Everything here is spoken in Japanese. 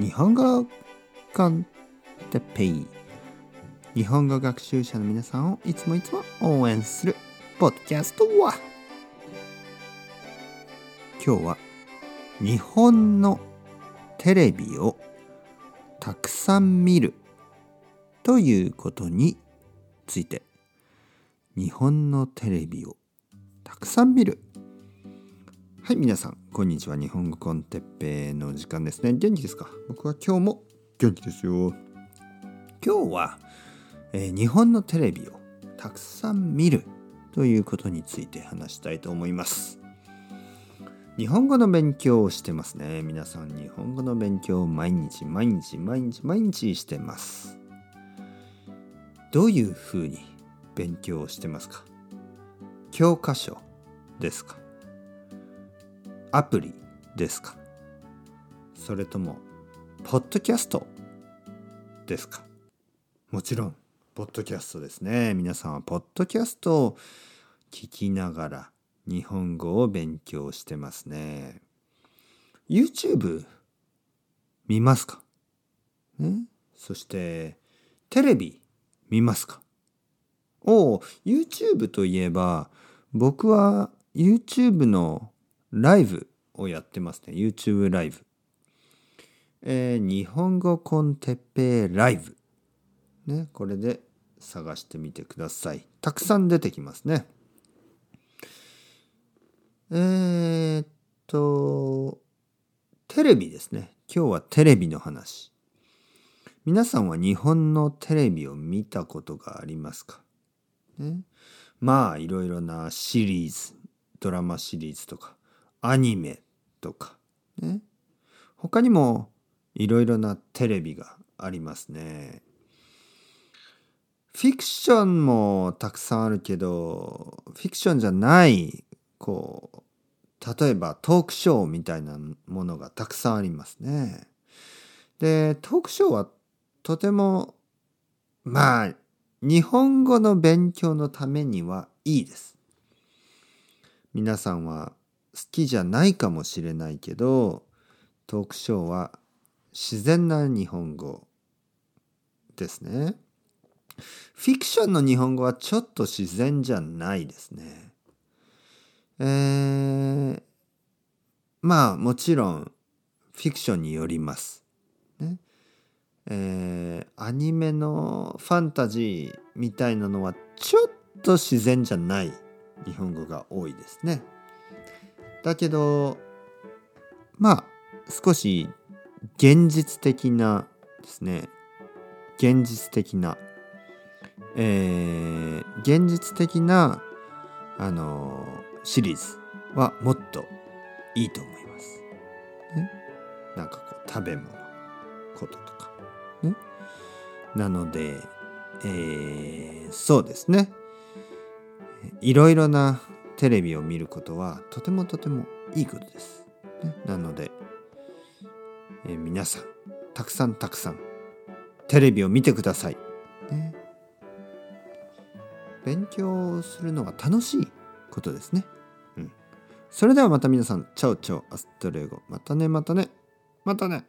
日本語コンテペイ。日本語学習者の皆さんをいつもいつも応援するポッドキャストは。今日は日本のテレビをたくさん見るということについて。日本のテレビをたくさん見る。はい皆さんこんにちは。日本語コンテッペイの時間ですね。元気ですか？僕は今日も元気ですよ。今日は、えー、日本のテレビをたくさん見るということについて話したいと思います。日本語の勉強をしてますね。皆さん日本語の勉強を毎日毎日毎日毎日してます。どういうふうに勉強をしてますか？教科書ですか？アプリですか？それともポッドキャストですか？もちろんポッドキャストですね。皆さんはポッドキャストを聞きながら日本語を勉強してますね。YouTube 見ますか？ね？そしてテレビ見ますか？おお YouTube といえば僕は YouTube のライブをやってますね。YouTube ライブ、えー、日本語コンテッペイライブ。ねこれで探してみてください。たくさん出てきますね。えー、っとテレビですね。今日はテレビの話。皆さんは日本のテレビを見たことがありますか、ね、まあいろいろなシリーズドラマシリーズとか。アニメとか。ね。他にもいろいろなテレビがありますね。フィクションもたくさんあるけどフィクションじゃないこう例えばトークショーみたいなものがたくさんありますね。でトークショーはとてもまあ日本語の勉強のためにはいいです。皆さんは好きじゃないかもしれないけどトークショーは自然な日本語ですね。フィクションの日本語はちょっと自然じゃないですね。えー、まあもちろんフィクションによります。ね、えー、アニメのファンタジーみたいなのはちょっと自然じゃない日本語が多いですね。だけどまあ少し現実的なですね現実的な、えー、現実的なあのシリーズはもっといいと思います。ね、なんかこう食べ物こととかね。なので、えー、そうですね。いろいろなテレビを見ることはとてもとてもいいことです。ね、なので、えー、皆さんたくさんたくさんテレビを見てください。ね、勉強するのが楽しいことですね。うん。それではまた皆さん、 chao chao、hasta luego。またね、またね、またね。